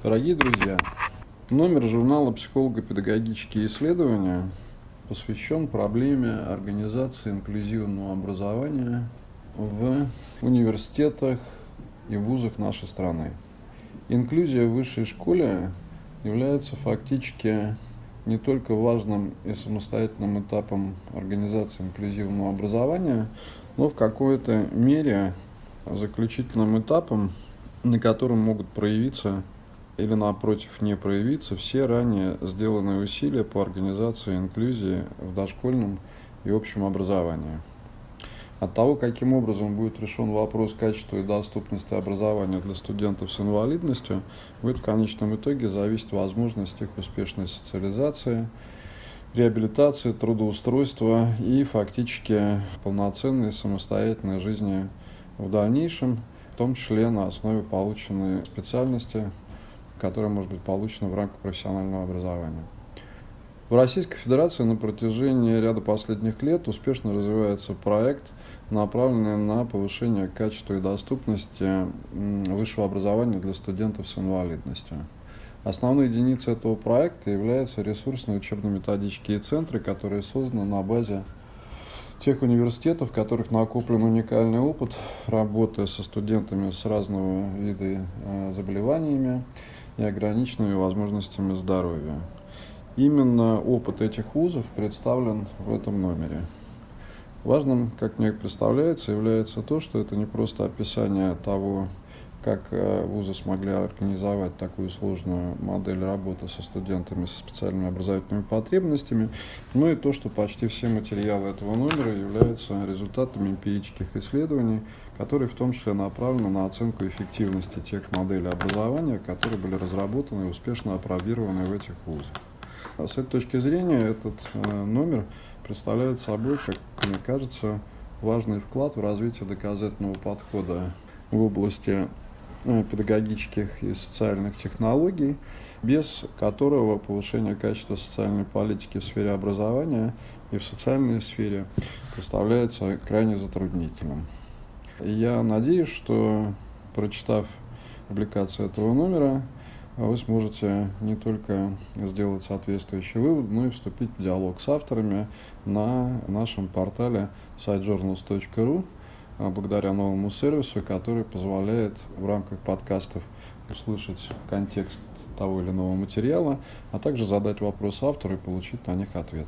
Дорогие друзья, номер журнала «Психолого-педагогические исследования» посвящен проблеме организации инклюзивного образования в университетах и вузах нашей страны. Инклюзия в высшей школе является фактически не только важным и самостоятельным этапом организации инклюзивного образования, но в какой-то мере заключительным этапом, на котором могут проявиться или напротив не проявиться все ранее сделанные усилия по организации инклюзии в дошкольном и общем образовании. От того, каким образом будет решен вопрос качества и доступности образования для студентов с инвалидностью, будет в конечном итоге зависеть возможность их успешной социализации, реабилитации, трудоустройства и фактически полноценной самостоятельной жизни в дальнейшем, в том числе на основе полученной специальности, которая может быть получена в рамках профессионального образования. В Российской Федерации на протяжении ряда последних лет успешно развивается проект, направленный на повышение качества и доступности высшего образования для студентов с инвалидностью. Основной единицей этого проекта являются ресурсные учебно-методические центры, которые созданы на базе тех университетов, в которых накоплен уникальный опыт работы со студентами с разного вида э, заболеваниями, и ограниченными возможностями здоровья. Именно опыт этих вузов представлен в этом номере. Важным, как мне представляется, является то, что это не просто описание того, как э, вузы смогли организовать такую сложную модель работы со студентами со специальными образовательными потребностями, но и то, что почти все материалы этого номера являются результатами эмпирических исследований, которые в том числе направлены на оценку эффективности тех моделей образования, которые были разработаны и успешно опробированы в этих вузах. А с этой точки зрения этот э, номер представляет собой, как мне кажется, важный вклад в развитие доказательного подхода в области педагогических и социальных технологий, без которого повышение качества социальной политики в сфере образования и в социальной сфере представляется крайне затруднительным. Я надеюсь, что прочитав публикацию этого номера, вы сможете не только сделать соответствующий вывод, но и вступить в диалог с авторами на нашем портале sitejournals.ru благодаря новому сервису, который позволяет в рамках подкастов услышать контекст того или иного материала, а также задать вопрос автору и получить на них ответ.